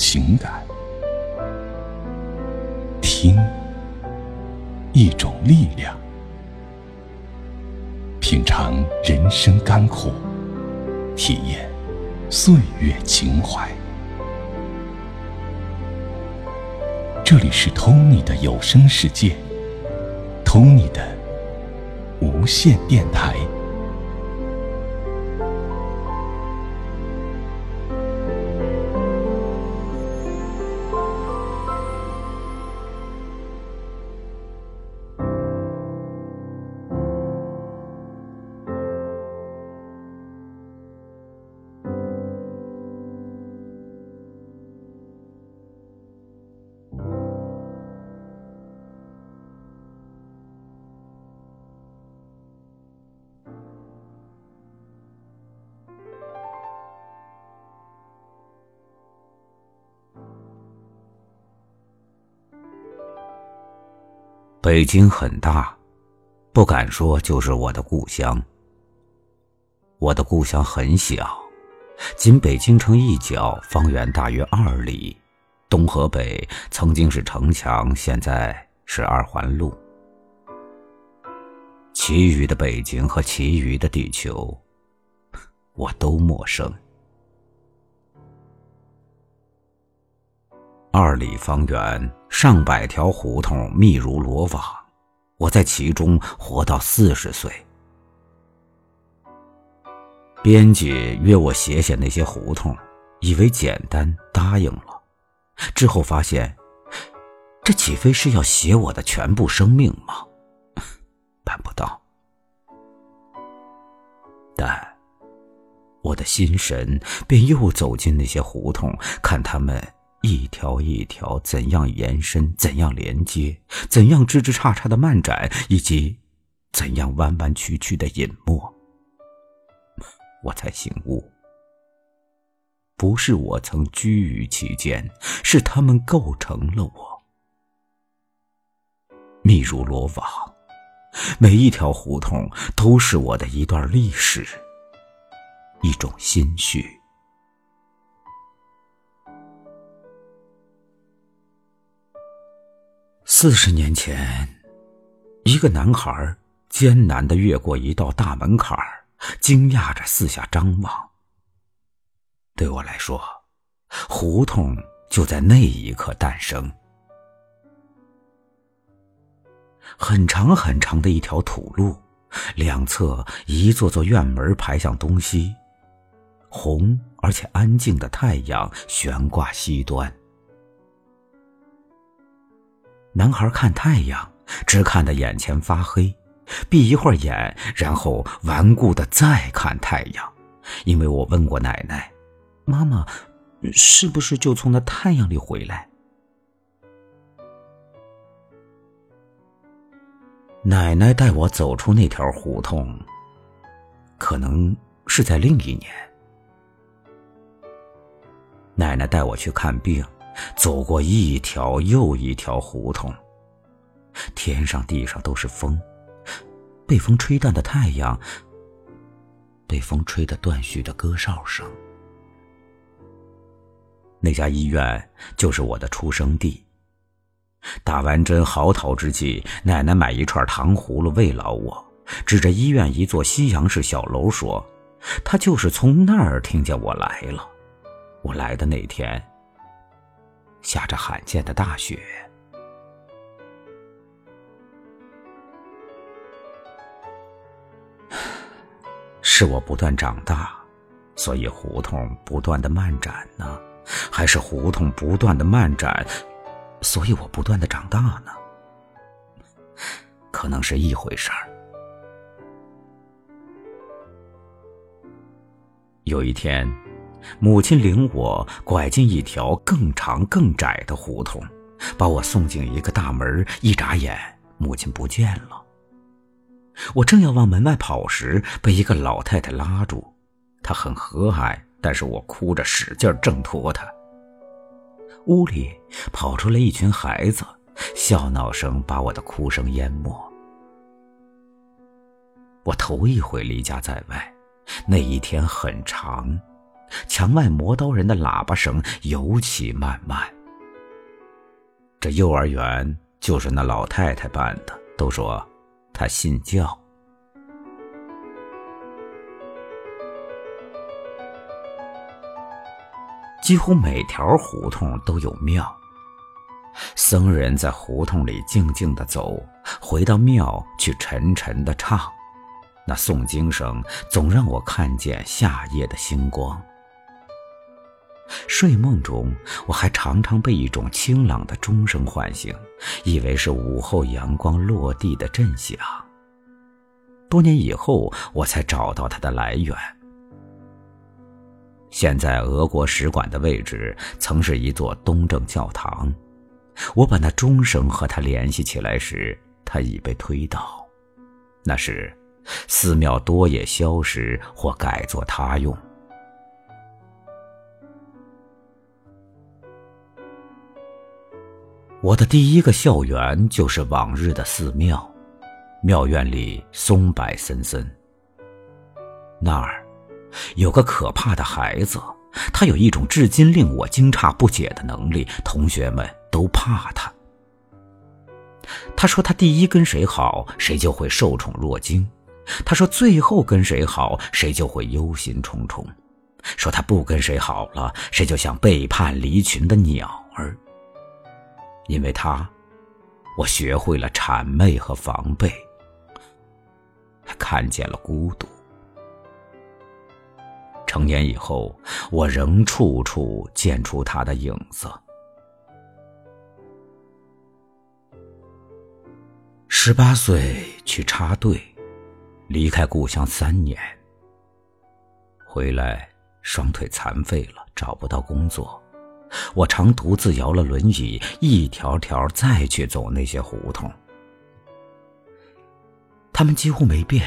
情感，听一种力量，品尝人生甘苦，体验岁月情怀。这里是 Tony 的有声世界，Tony 的无线电台。北京很大，不敢说就是我的故乡。我的故乡很小，仅北京城一角，方圆大约二里，东和北曾经是城墙，现在是二环路。其余的北京和其余的地球，我都陌生。二里方圆，上百条胡同密如罗网，我在其中活到四十岁。编辑约我写写那些胡同，以为简单，答应了。之后发现，这岂非是要写我的全部生命吗？办不到。但，我的心神便又走进那些胡同，看他们。一条一条怎样延伸，怎样连接，怎样枝枝杈杈的漫展，以及怎样弯弯曲曲的隐没，我才醒悟：不是我曾居于其间，是他们构成了我，密如罗网。每一条胡同都是我的一段历史，一种心绪。四十年前，一个男孩艰难的越过一道大门槛惊讶着四下张望。对我来说，胡同就在那一刻诞生。很长很长的一条土路，两侧一座座院门排向东西，红而且安静的太阳悬挂西端。男孩看太阳，只看得眼前发黑，闭一会儿眼，然后顽固的再看太阳。因为我问过奶奶：“妈妈，是不是就从那太阳里回来？”奶奶带我走出那条胡同，可能是在另一年。奶奶带我去看病。走过一条又一条胡同，天上地上都是风，被风吹淡的太阳，被风吹得断续的歌哨声。那家医院就是我的出生地。打完针嚎啕之际，奶奶买一串糖葫芦慰劳我，指着医院一座西洋式小楼说：“她就是从那儿听见我来了。我来的那天。”下着罕见的大雪，是我不断长大，所以胡同不断的漫展呢？还是胡同不断的漫展，所以我不断的长大呢？可能是一回事儿。有一天。母亲领我拐进一条更长更窄的胡同，把我送进一个大门。一眨眼，母亲不见了。我正要往门外跑时，被一个老太太拉住。她很和蔼，但是我哭着使劲挣脱她。屋里跑出来一群孩子，笑闹声把我的哭声淹没。我头一回离家在外，那一天很长。墙外磨刀人的喇叭声尤其漫漫。这幼儿园就是那老太太办的，都说她信教。几乎每条胡同都有庙。僧人在胡同里静静的走，回到庙去沉沉的唱，那诵经声总让我看见夏夜的星光。睡梦中，我还常常被一种清朗的钟声唤醒，以为是午后阳光落地的震响。多年以后，我才找到它的来源。现在俄国使馆的位置曾是一座东正教堂。我把那钟声和他联系起来时，他已被推倒。那时，寺庙多也消失或改作他用。我的第一个校园就是往日的寺庙，庙院里松柏森森。那儿有个可怕的孩子，他有一种至今令我惊诧不解的能力，同学们。都怕他。他说：“他第一跟谁好，谁就会受宠若惊；他说最后跟谁好，谁就会忧心忡忡；说他不跟谁好了，谁就像背叛离群的鸟。因为他，我学会了谄媚和防备，看见了孤独。成年以后，我仍处处见出他的影子。”十八岁去插队，离开故乡三年。回来双腿残废了，找不到工作。我常独自摇了轮椅，一条条再去走那些胡同。他们几乎没变，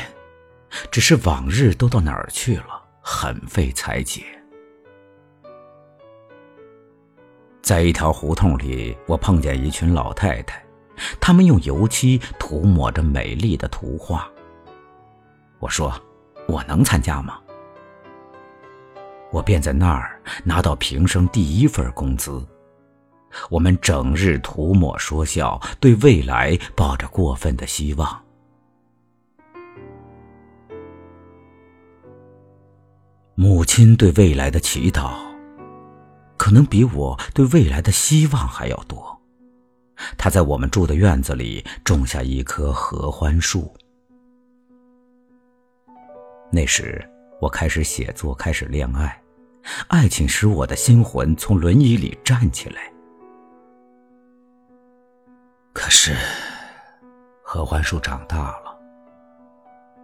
只是往日都到哪儿去了，很费猜解。在一条胡同里，我碰见一群老太太。他们用油漆涂抹着美丽的图画。我说：“我能参加吗？”我便在那儿拿到平生第一份工资。我们整日涂抹说笑，对未来抱着过分的希望。母亲对未来的祈祷，可能比我对未来的希望还要多。她在我们住的院子里种下一棵合欢树。那时，我开始写作，开始恋爱，爱情使我的心魂从轮椅里站起来。可是，合欢树长大了，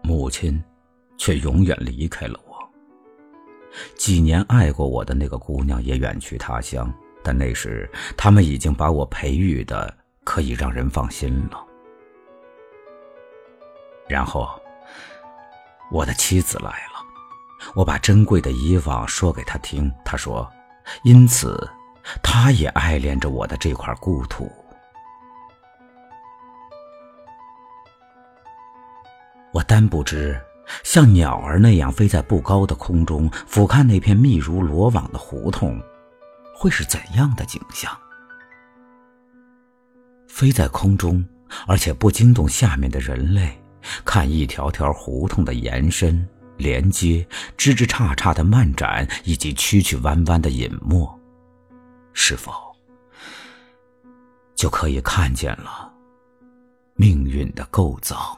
母亲却永远离开了我。几年爱过我的那个姑娘也远去他乡。但那时，他们已经把我培育的可以让人放心了。然后，我的妻子来了，我把珍贵的以往说给他听。他说：“因此，他也爱恋着我的这块故土。”我单不知，像鸟儿那样飞在不高的空中，俯瞰那片密如罗网的胡同。会是怎样的景象？飞在空中，而且不惊动下面的人类，看一条条胡同的延伸、连接、枝枝杈杈的漫展，以及曲曲弯弯的隐没，是否就可以看见了命运的构造？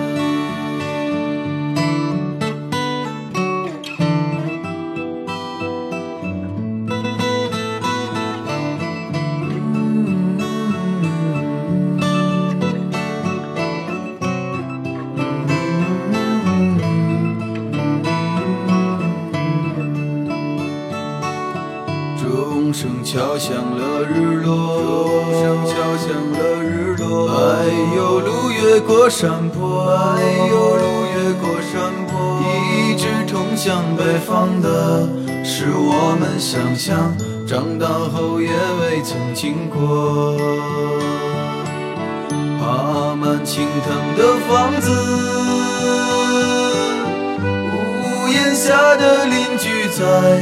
声敲响了日落，钟敲响了日落。哎呦，路越过山坡，哎呦，路越过山坡。一直通向北方的，是我们想象，长大后也未曾经过。爬满青藤的房子，屋檐下的邻居在。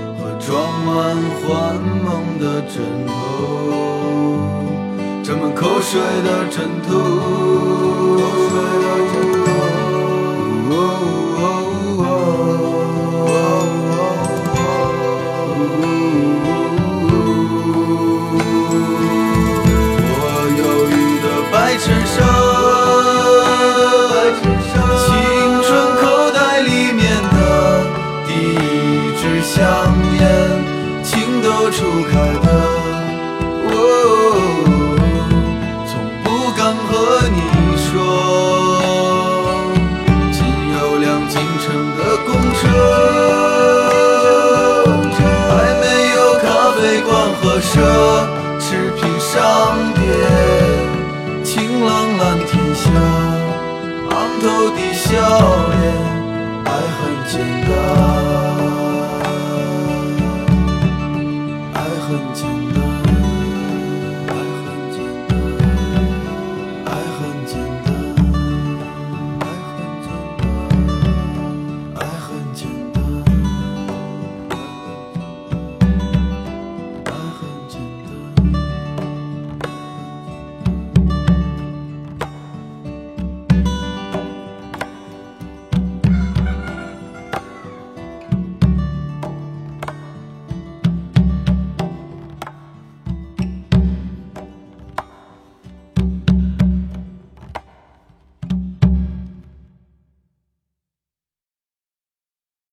装满幻梦的枕头，沾满口水的枕头。笑脸，爱很简单。